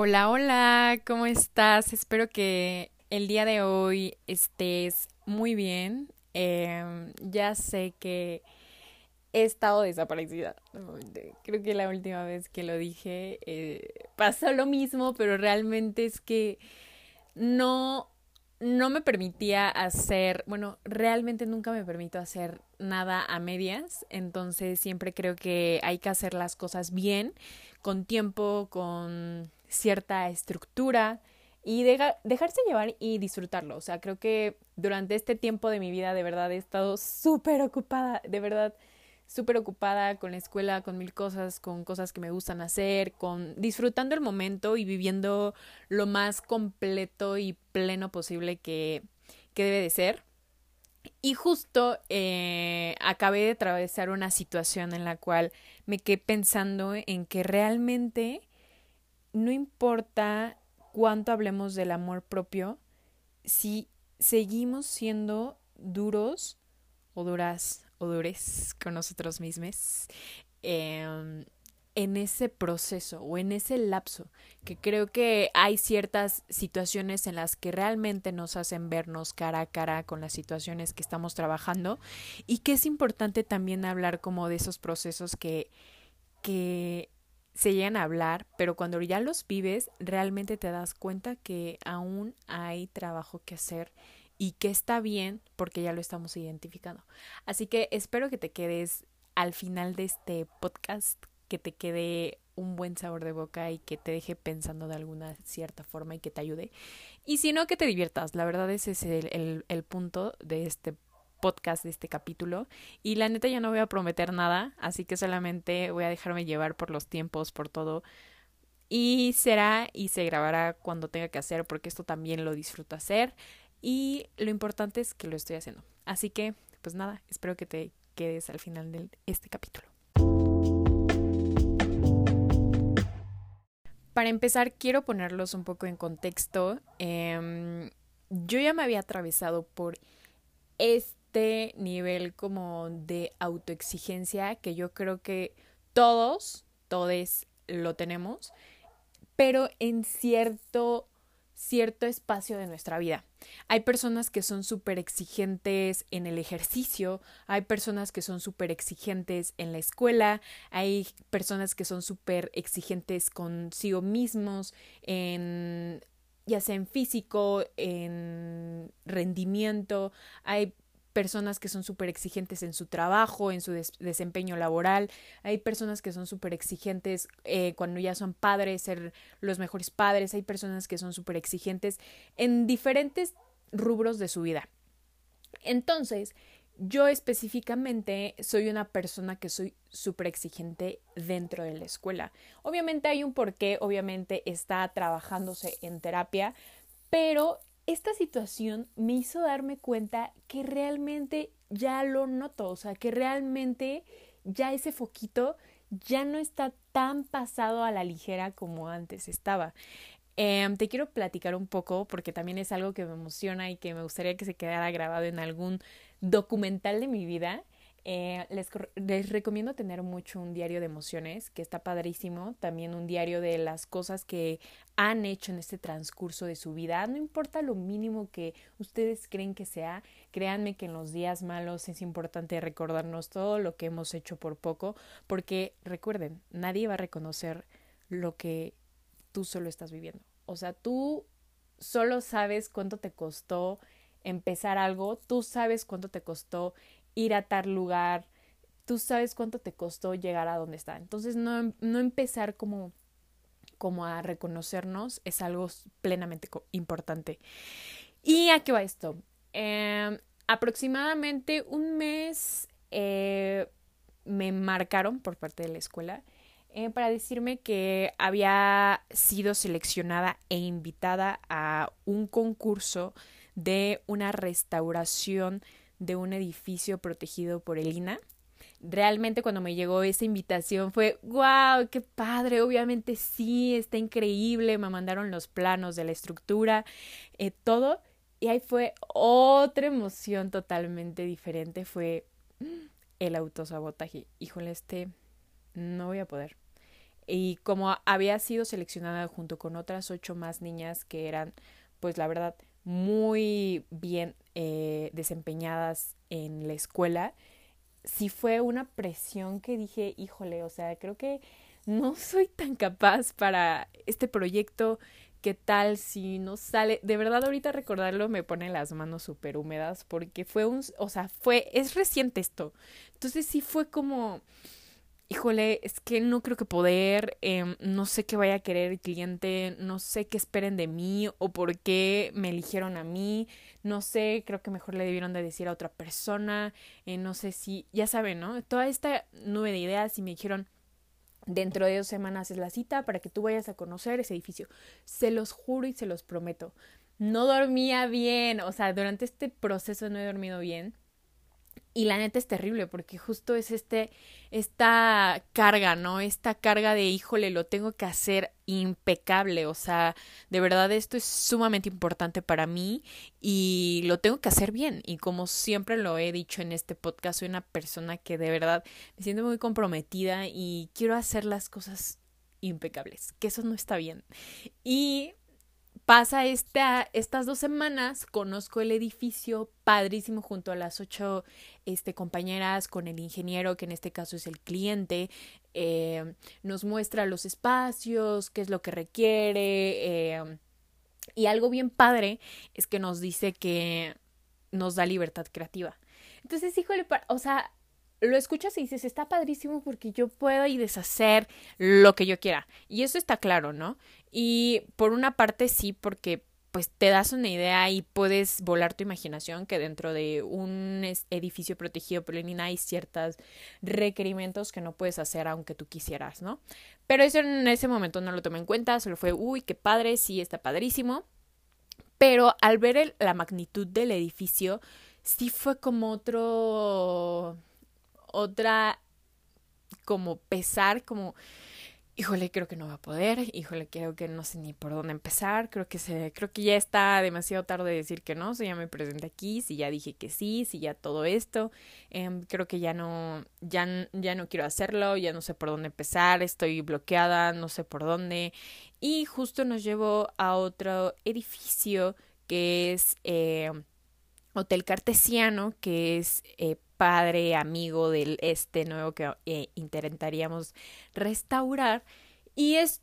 Hola, hola, ¿cómo estás? Espero que el día de hoy estés muy bien. Em, ya sé que he estado desaparecida. Creo que la última vez que lo dije eh, pasó lo mismo, pero realmente es que no, no me permitía hacer, bueno, realmente nunca me permito hacer nada a medias, entonces siempre creo que hay que hacer las cosas bien, con tiempo, con cierta estructura y dejarse llevar y disfrutarlo. O sea, creo que durante este tiempo de mi vida de verdad he estado súper ocupada, de verdad súper ocupada con la escuela, con mil cosas, con cosas que me gustan hacer, con disfrutando el momento y viviendo lo más completo y pleno posible que, que debe de ser. Y justo eh, acabé de atravesar una situación en la cual me quedé pensando en que realmente no importa cuánto hablemos del amor propio, si seguimos siendo duros o duras o dures con nosotros mismos em, en ese proceso o en ese lapso, que creo que hay ciertas situaciones en las que realmente nos hacen vernos cara a cara con las situaciones que estamos trabajando y que es importante también hablar como de esos procesos que, que se llegan a hablar, pero cuando ya los vives, realmente te das cuenta que aún hay trabajo que hacer y que está bien porque ya lo estamos identificando. Así que espero que te quedes al final de este podcast, que te quede un buen sabor de boca y que te deje pensando de alguna cierta forma y que te ayude. Y si no, que te diviertas. La verdad ese es el, el, el punto de este podcast de este capítulo. Y la neta ya no voy a prometer nada, así que solamente voy a dejarme llevar por los tiempos, por todo. Y será y se grabará cuando tenga que hacer, porque esto también lo disfruto hacer. Y lo importante es que lo estoy haciendo. Así que, pues nada, espero que te quedes al final de este capítulo. Para empezar, quiero ponerlos un poco en contexto. Em, yo ya me había atravesado por este este nivel como de autoexigencia que yo creo que todos, todos lo tenemos, pero en cierto cierto espacio de nuestra vida. Hay personas que son súper exigentes en el ejercicio, hay personas que son súper exigentes en la escuela, hay personas que son súper exigentes consigo mismos, en ya sea en físico, en rendimiento, hay personas que son súper exigentes en su trabajo, en su desempeño laboral, hay personas que son súper exigentes eh, cuando ya son padres, ser los mejores padres, hay personas que son súper exigentes en diferentes rubros de su vida. Entonces, yo específicamente soy una persona que soy súper exigente dentro de la escuela. Obviamente hay un porqué, obviamente está trabajándose en terapia, pero esta situación me hizo darme cuenta que realmente ya lo noto, o sea, que realmente ya ese foquito ya no está tan pasado a la ligera como antes estaba. Em, te quiero platicar un poco porque también es algo que me emociona y que me gustaría que se quedara grabado en algún documental de mi vida. Eh, les, les, recomiendo tener mucho un diario de emociones, que está padrísimo. También un diario de las cosas que han hecho en este transcurso de su vida. No importa lo mínimo que ustedes creen que sea, créanme que en los días malos es importante recordarnos todo lo que hemos hecho por poco, porque recuerden, nadie va a reconocer lo que tú solo estás viviendo. O sea, tú solo sabes cuánto te costó empezar algo, tú sabes cuánto te costó ir a tal lugar, tú sabes cuánto te costó llegar a donde está. Entonces no, no empezar como, como a reconocernos es algo plenamente importante. ¿Y a qué va esto? Em, aproximadamente un mes eh, me marcaron por parte de la escuela eh, para decirme que había sido seleccionada e invitada a un concurso de una restauración de un edificio protegido por el INA. Realmente cuando me llegó esa invitación fue, wow, qué padre, obviamente sí, está increíble, me mandaron los planos de la estructura, eh, todo, y ahí fue otra emoción totalmente diferente, fue el autosabotaje. Híjole, este, no voy a poder. y como había sido seleccionada junto con otras ocho más niñas que eran, pues la verdad, muy bien eh, desempeñadas en la escuela, sí fue una presión que dije, híjole, o sea, creo que no soy tan capaz para este proyecto. ¿Qué tal si no sale? De verdad, ahorita recordarlo me pone las manos súper húmedas porque fue un, o sea, fue, es reciente esto. Entonces sí fue como, híjole, es que no creo que poder, eh, no sé qué vaya a querer el cliente, no sé qué esperen de mí o por qué me eligieron a mí, no sé, creo que mejor le debieron de decir a otra persona, eh, no sé si, ya saben, ¿no? Toda esta nube de ideas y me dijeron, dentro de dos semanas es la cita para que tú vayas a conocer ese edificio. Se los juro y se los prometo. No dormía bien, o sea, durante este proceso no he dormido bien y la neta es terrible porque justo es este, esta carga, ¿no? Esta carga de, híjole, lo tengo que hacer impecable. O sea, de verdad esto es sumamente importante para mí y lo tengo que hacer bien. Y como siempre lo he dicho en este podcast, soy una persona que de verdad me siento muy comprometida y quiero hacer las cosas impecables, que eso no está bien. Y Pasa esta, estas dos semanas, conozco el edificio padrísimo junto a las ocho este, compañeras con el ingeniero, que en este caso es el cliente, eh, nos muestra los espacios, qué es lo que requiere, eh, y algo bien padre es que nos dice que nos da libertad creativa. Entonces, híjole, o sea, lo escuchas y dices, está padrísimo porque yo puedo y deshacer lo que yo quiera. Y eso está claro, ¿no? Y por una parte sí, porque pues te das una idea y puedes volar tu imaginación que dentro de un edificio protegido por Lenin hay ciertos requerimientos que no puedes hacer aunque tú quisieras, ¿no? Pero eso en ese momento no lo tomé en cuenta, solo fue, uy, qué padre, sí, está padrísimo. Pero al ver la magnitud del edificio, sí fue como otro otra como pesar, como, híjole, creo que no va a poder, híjole, creo que no sé ni por dónde empezar, creo que se, creo que ya está demasiado tarde decir que no, si ya me presenté aquí, si ya dije que sí, si ya todo esto, em, creo que ya no, ya, ya no quiero hacerlo, ya no sé por dónde empezar, estoy bloqueada, no sé por dónde, y justo nos llevó a otro edificio que es eh, Hotel Cartesiano, que es eh, padre, amigo del este nuevo que eh, intentaríamos restaurar. Y es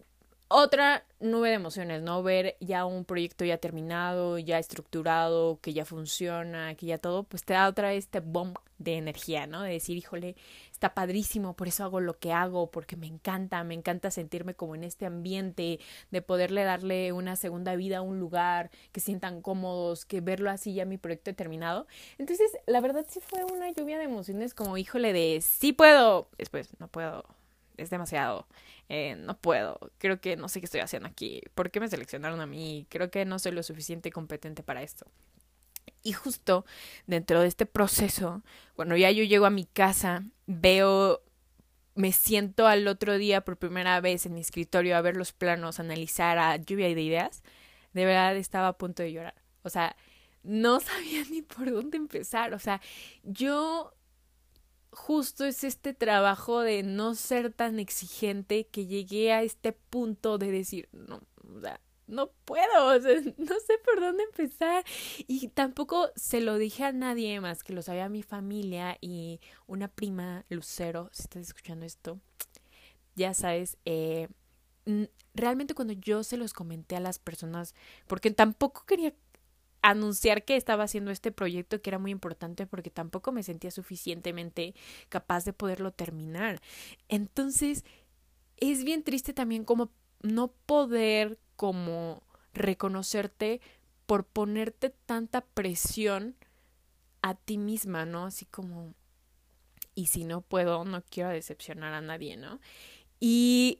otra nube de emociones, ¿no? Ver ya un proyecto ya terminado, ya estructurado, que ya funciona, que ya todo, pues te da otra este bomb de energía, ¿no? De decir, híjole, está padrísimo, por eso hago lo que hago, porque me encanta, me encanta sentirme como en este ambiente, de poderle darle una segunda vida a un lugar, que sientan cómodos, que verlo así ya mi proyecto terminado. Entonces, la verdad sí fue una lluvia de emociones como, híjole, de sí puedo, después no puedo, es demasiado, eh, no puedo, creo que no sé qué estoy haciendo aquí, ¿por qué me seleccionaron a mí? Creo que no soy lo suficiente competente para esto. Y justo dentro de este proceso, cuando ya yo llego a mi casa, veo, me siento al otro día por primera vez en mi escritorio a ver los planos, analizar a lluvia de ideas, de verdad estaba a punto de llorar. O sea, no sabía ni por dónde empezar. O sea, yo justo es este trabajo de no ser tan exigente que llegué a este punto de decir, no, o sea, no puedo, no sé por dónde empezar. Y tampoco se lo dije a nadie más que lo sabía mi familia y una prima, Lucero, si estás escuchando esto, ya sabes, eh, realmente cuando yo se los comenté a las personas, porque tampoco quería anunciar que estaba haciendo este proyecto que era muy importante porque tampoco me sentía suficientemente capaz de poderlo terminar. Entonces, es bien triste también como no poder como reconocerte por ponerte tanta presión a ti misma, ¿no? Así como, y si no puedo, no quiero decepcionar a nadie, ¿no? Y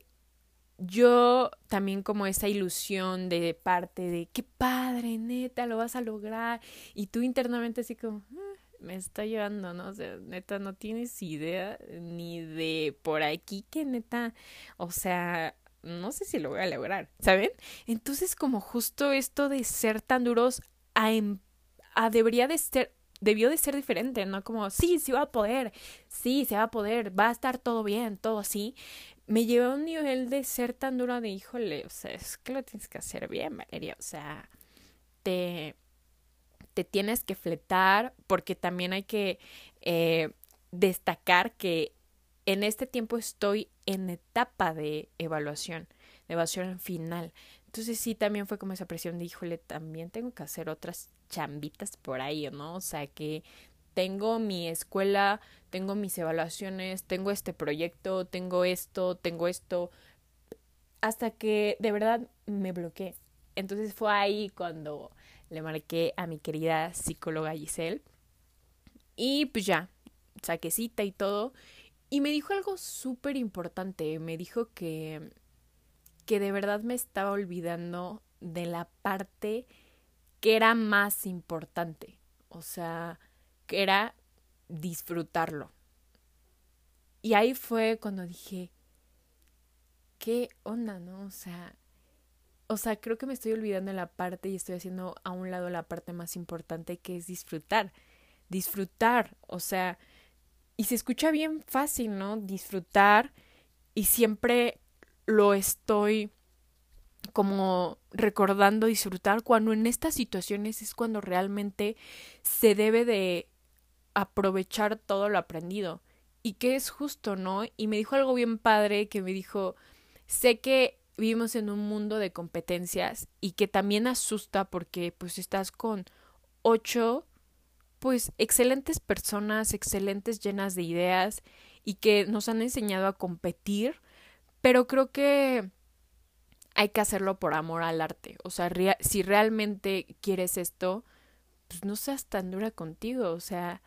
yo también como esa ilusión de parte de, qué padre, neta, lo vas a lograr. Y tú internamente así como, ah, me está llevando, ¿no? O sea, neta, no tienes idea ni de por aquí que neta, o sea, no sé si lo voy a lograr, ¿saben? Entonces como justo esto de ser tan duros a, em, a debería de ser debió de ser diferente, ¿no? Como, sí, sí va a poder, sí, se va a poder, va a estar todo bien, todo así, me llevé a un nivel de ser tan dura de híjole, o sea, es que lo tienes que hacer bien, Valeria, o sea, te, te tienes que fletar porque también hay que eh, destacar que en este tiempo estoy en etapa de evaluación, de evaluación final. Entonces sí, también fue como esa presión de, híjole, también tengo que hacer otras chambitas por ahí, ¿no? O sea, que tengo mi escuela, tengo mis evaluaciones, tengo este proyecto, tengo esto, tengo esto, hasta que de verdad me bloqueé. Entonces fue ahí cuando le marqué a mi querida psicóloga Giselle y pues ya, saqué cita y todo. Y me dijo algo súper importante, me dijo que, que de verdad me estaba olvidando de la parte que era más importante. O sea, que era disfrutarlo. Y ahí fue cuando dije, ¿qué onda, no? O sea, o sea, creo que me estoy olvidando de la parte y estoy haciendo a un lado la parte más importante que es disfrutar. Disfrutar, o sea, y se escucha bien fácil, ¿no? Disfrutar y siempre lo estoy como recordando disfrutar cuando en estas situaciones es cuando realmente se debe de aprovechar todo lo aprendido y que es justo, ¿no? Y me dijo algo bien padre que me dijo, sé que vivimos en un mundo de competencias y que también asusta porque pues estás con ocho pues excelentes personas, excelentes llenas de ideas y que nos han enseñado a competir, pero creo que hay que hacerlo por amor al arte. O sea, si realmente quieres esto, pues no seas tan dura contigo, o sea,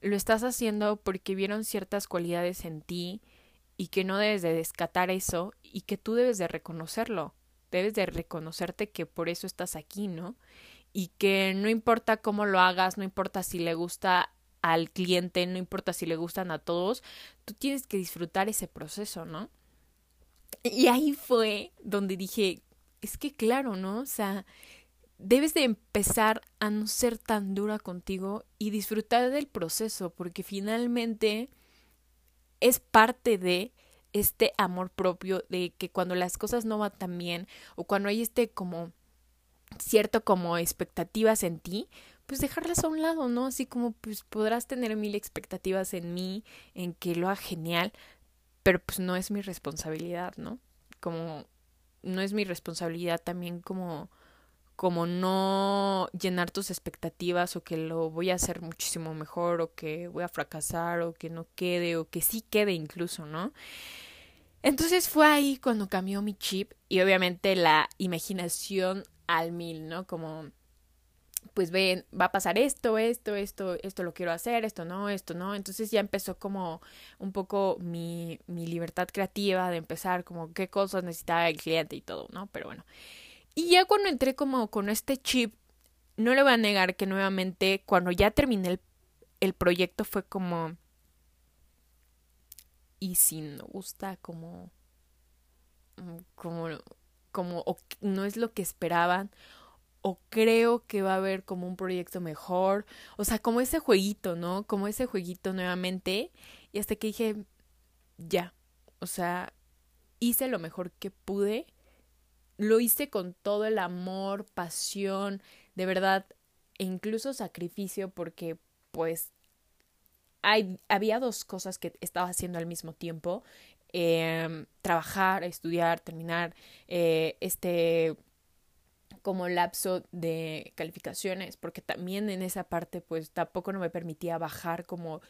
lo estás haciendo porque vieron ciertas cualidades en ti y que no debes de descatar eso y que tú debes de reconocerlo. Debes de reconocerte que por eso estás aquí, ¿no? Y que no importa cómo lo hagas, no importa si le gusta al cliente, no importa si le gustan a todos, tú tienes que disfrutar ese proceso, ¿no? Y ahí fue donde dije, es que claro, ¿no? O sea, debes de empezar a no ser tan dura contigo y disfrutar del proceso, porque finalmente es parte de este amor propio, de que cuando las cosas no van tan bien o cuando hay este como cierto como expectativas en ti, pues dejarlas a un lado, ¿no? Así como pues podrás tener mil expectativas en mí, en que lo haga genial, pero pues no es mi responsabilidad, ¿no? Como no es mi responsabilidad también como como no llenar tus expectativas o que lo voy a hacer muchísimo mejor o que voy a fracasar o que no quede o que sí quede incluso, ¿no? Entonces fue ahí cuando cambió mi chip y obviamente la imaginación al mil, ¿no? Como, pues ven, va a pasar esto, esto, esto, esto lo quiero hacer, esto no, esto no. Entonces ya empezó como un poco mi, mi libertad creativa de empezar como qué cosas necesitaba el cliente y todo, ¿no? Pero bueno. Y ya cuando entré como con este chip, no le voy a negar que nuevamente cuando ya terminé el, el proyecto fue como... Y si no gusta como... Mm, como... como o no es lo que esperaban o creo que va a haber como un proyecto mejor, o sea, como ese jueguito, ¿no? Como ese jueguito nuevamente y hasta que dije, ya, o sea, hice lo mejor que pude lo hice con todo el amor, pasión, de verdad, e incluso sacrificio porque pues hay, había dos cosas que estaba haciendo al mismo tiempo. Em, trabajar, estudiar, terminar eh, este como lapso de calificaciones, porque también en esa parte pues tampoco no me permitía bajar como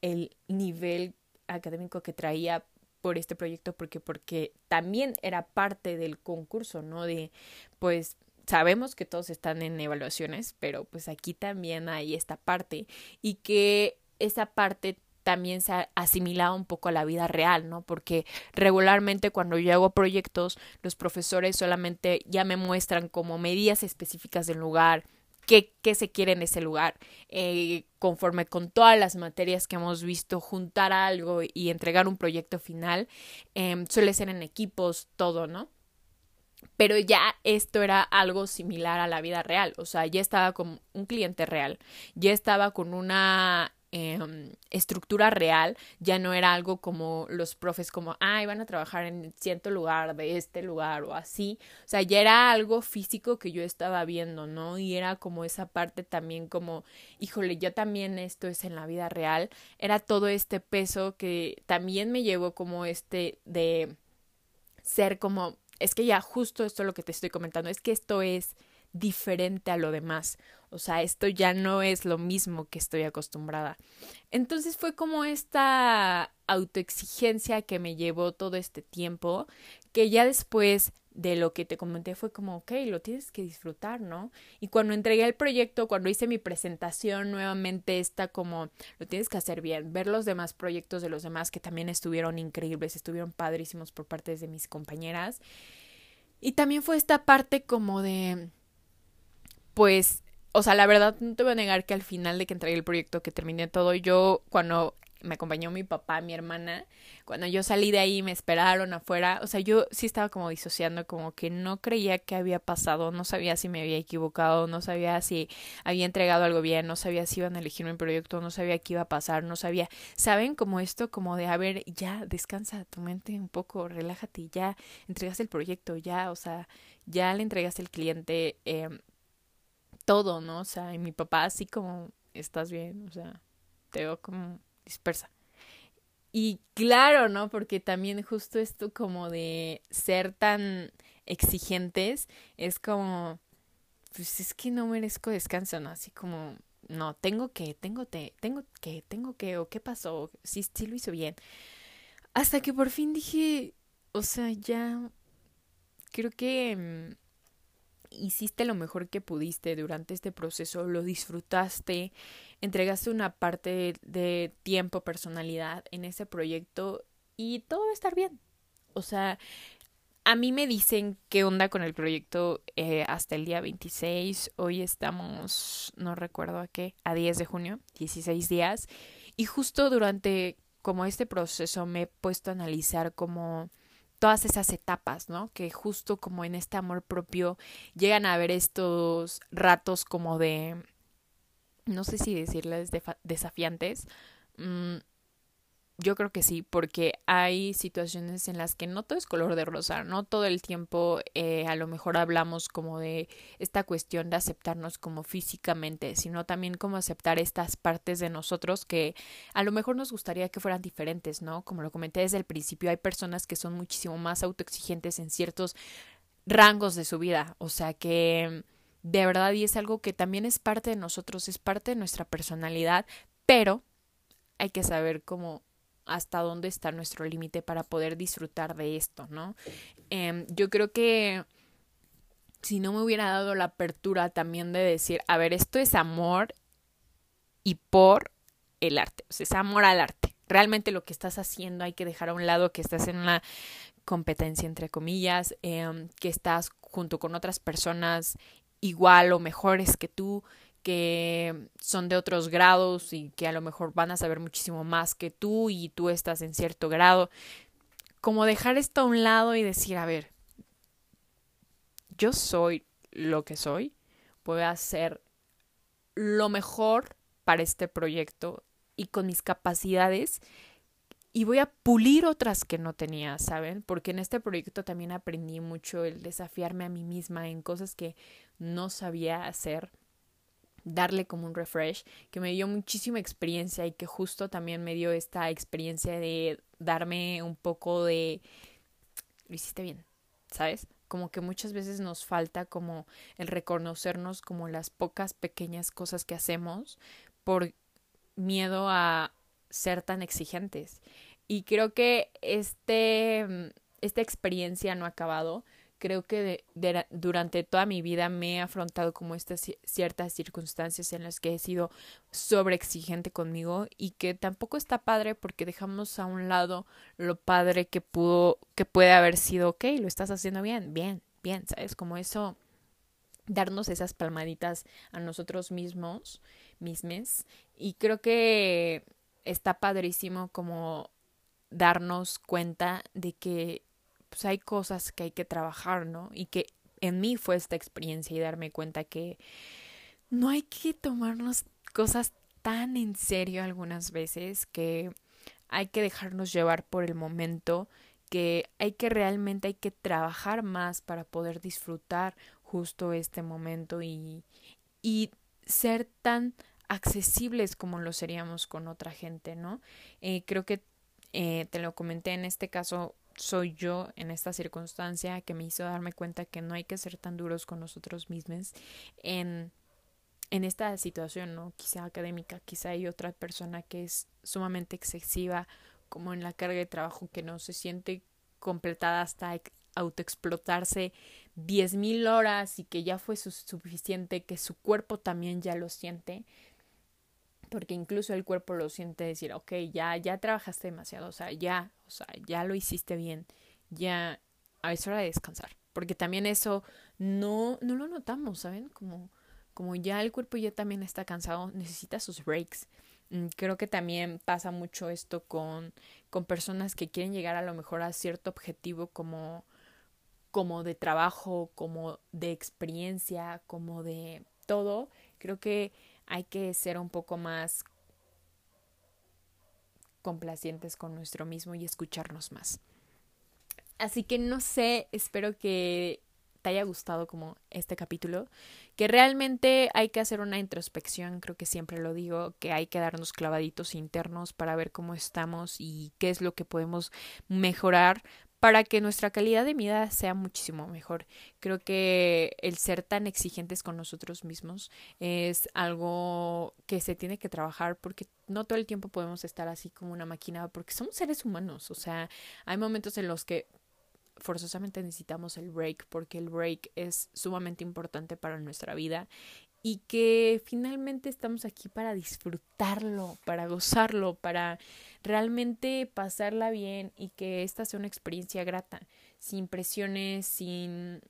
el nivel académico que traía por este proyecto porque porque también era parte del concurso, ¿no? De pues sabemos que todos están en evaluaciones, pero pues aquí también hay esta parte y que esa parte también se ha asimilado un poco a la vida real, ¿no? Porque regularmente cuando yo hago proyectos, los profesores solamente ya me muestran como medidas específicas del lugar, qué, se quiere en ese lugar. Eh, conforme con todas las materias que hemos visto, juntar algo y entregar un proyecto final, eh, suele ser en equipos, todo, ¿no? Pero ya esto era algo similar a la vida real, o sea, ya estaba con un cliente real, ya estaba con una em, estructura real, ya no era algo como los profes como, ah, iban a trabajar en cierto lugar, de este lugar o así, o sea, ya era algo físico que yo estaba viendo, ¿no? Y era como esa parte también como, híjole, ya también esto es en la vida real, era todo este peso que también me llevó como este de ser como, es que ya justo esto lo que te estoy comentando, es que esto es diferente a lo demás. O sea, esto ya no es lo mismo que estoy acostumbrada. Entonces fue como esta autoexigencia que me llevó todo este tiempo, que ya después de lo que te comenté fue como, ok, lo tienes que disfrutar, ¿no? Y cuando entregué el proyecto, cuando hice mi presentación, nuevamente está como, lo tienes que hacer bien, ver los demás proyectos de los demás que también estuvieron increíbles, estuvieron padrísimos por parte de mis compañeras. Y también fue esta parte como de, pues, o sea, la verdad no te voy a negar que al final de que entregué el proyecto, que terminé todo, yo cuando me acompañó mi papá, mi hermana, cuando yo salí de ahí me esperaron afuera, o sea, yo sí estaba como disociando, como que no creía que había pasado, no sabía si me había equivocado, no sabía si había entregado algo bien, no sabía si iban a elegir mi proyecto, no sabía qué iba a pasar, no sabía, ¿saben? Como esto, como de, a ver, ya, descansa tu mente un poco, relájate, ya entregaste el proyecto, ya, o sea, ya le entregaste el cliente, eh, todo, ¿no? O sea, y mi papá así como, estás bien, o sea, te veo como dispersa. Y claro, ¿no? Porque también justo esto como de ser tan exigentes es como, pues es que no merezco descanso, ¿no? Así como, no, tengo que, tengo, te, tengo que, tengo que, o qué pasó, sí, sí lo hizo bien. Hasta que por fin dije, o sea, ya, creo que mm, hiciste lo mejor que pudiste durante este proceso, lo disfrutaste, entregaste una parte de tiempo, personalidad en ese proyecto y todo va a estar bien. O sea, a mí me dicen qué onda con el proyecto eh, hasta el día 26. Hoy estamos, no recuerdo a qué, a 10 de junio, 16 días. Y justo durante como este proceso me he puesto a analizar como todas esas etapas, ¿no? Que justo como en este amor propio llegan a haber estos ratos como de, no sé si decirles desafiantes, mm, yo creo que sí, porque hay situaciones en las que no todo es color de rosa, no todo el tiempo eh, a lo mejor hablamos como de esta cuestión de aceptarnos como físicamente, sino también como aceptar estas partes de nosotros que a lo mejor nos gustaría que fueran diferentes, ¿no? Como lo comenté desde el principio, hay personas que son muchísimo más autoexigentes en ciertos rangos de su vida, o sea que de verdad y es algo que también es parte de nosotros, es parte de nuestra personalidad, pero hay que saber cómo hasta dónde está nuestro límite para poder disfrutar de esto, ¿no? Em, yo creo que si no me hubiera dado la apertura también de decir, a ver, esto es amor y por el arte, o sea, es amor al arte. Realmente lo que estás haciendo hay que dejar a un lado que estás en una competencia, entre comillas, em, que estás junto con otras personas igual o mejores que tú, que son de otros grados y que a lo mejor van a saber muchísimo más que tú y tú estás en cierto grado. Como dejar esto a un lado y decir, a ver, yo soy lo que soy, voy a hacer lo mejor para este proyecto y con mis capacidades y voy a pulir otras que no tenía, ¿saben? Porque en este proyecto también aprendí mucho el desafiarme a mí misma en cosas que no sabía hacer darle como un refresh, que me dio muchísima experiencia y que justo también me dio esta experiencia de darme un poco de... Lo hiciste bien, ¿sabes? Como que muchas veces nos falta como el reconocernos como las pocas pequeñas cosas que hacemos por miedo a ser tan exigentes. Y creo que este, esta experiencia no ha acabado creo que durante toda mi vida me he afrontado como estas ciertas circunstancias en las que he sido sobreexigente conmigo y que tampoco está padre porque dejamos a un lado lo padre que pudo, que puede haber sido, ok, lo estás haciendo bien, bien, bien, ¿sabes? Como eso, darnos esas palmaditas a nosotros mismos, mismes, y creo que está padrísimo como darnos cuenta de que pues hay cosas que hay que trabajar, ¿no? Y que en mí fue esta experiencia y darme cuenta que no hay que tomarnos cosas tan en serio algunas veces que hay que dejarnos llevar por el momento, que hay que realmente hay que trabajar más para poder disfrutar justo este momento y, y ser tan accesibles como lo seríamos con otra gente, ¿no? Eh, creo que eh, te lo comenté en este caso, soy yo en esta circunstancia que me hizo darme cuenta que no hay que ser tan duros con nosotros mismos en, en esta situación, ¿no? Quizá académica, quizá hay otra persona que es sumamente excesiva, como en la carga de trabajo que no se siente completada hasta autoexplotarse diez mil horas y que ya fue suficiente, que su cuerpo también ya lo siente porque incluso el cuerpo lo siente decir, ok, ya, ya trabajaste demasiado, o sea, ya, o sea, ya lo hiciste bien, ya, a es hora de descansar, porque también eso no, no lo notamos, ¿saben? Como, como ya el cuerpo ya también está cansado, necesita sus breaks. Mm, creo que también pasa mucho esto con, con personas que quieren llegar a lo mejor a cierto objetivo como, como de trabajo, como de experiencia, como de todo. Creo que hay que ser un poco más complacientes con nuestro mismo y escucharnos más. Así que no sé, espero que te haya gustado como este capítulo, que realmente hay que hacer una introspección, creo que siempre lo digo, que hay que darnos clavaditos internos para ver cómo estamos y qué es lo que podemos mejorar para que nuestra calidad de vida sea muchísimo mejor. Creo que el ser tan exigentes con nosotros mismos es algo que se tiene que trabajar porque no todo el tiempo podemos estar así como una máquina porque somos seres humanos, o sea, hay momentos en los que forzosamente necesitamos el break porque el break es sumamente importante para nuestra vida y que finalmente estamos aquí para disfrutarlo, para gozarlo, para realmente pasarla bien y que esta sea una experiencia grata, sin presiones, sin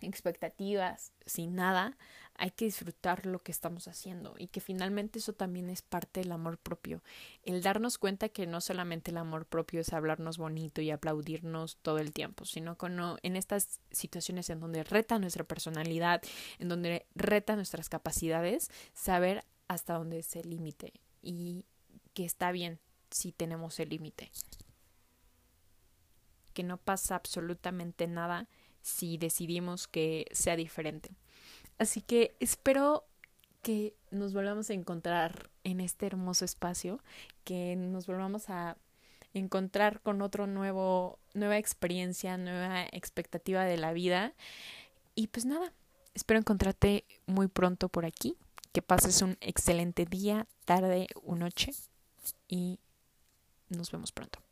expectativas, sin nada, hay que disfrutar lo que estamos haciendo y que finalmente eso también es parte del amor propio. El darnos cuenta que no solamente el amor propio es hablarnos bonito y aplaudirnos todo el tiempo, sino que en estas situaciones en donde reta nuestra personalidad, en donde reta nuestras capacidades, saber hasta dónde es el límite y que está bien si tenemos el límite. Que no pasa absolutamente nada si decidimos que sea diferente. Así que espero que nos volvamos a encontrar en este hermoso espacio, que nos volvamos a encontrar con otro nuevo, nueva experiencia, nueva expectativa de la vida. Y pues nada, espero encontrarte muy pronto por aquí, que pases un excelente día, tarde o noche y nos vemos pronto.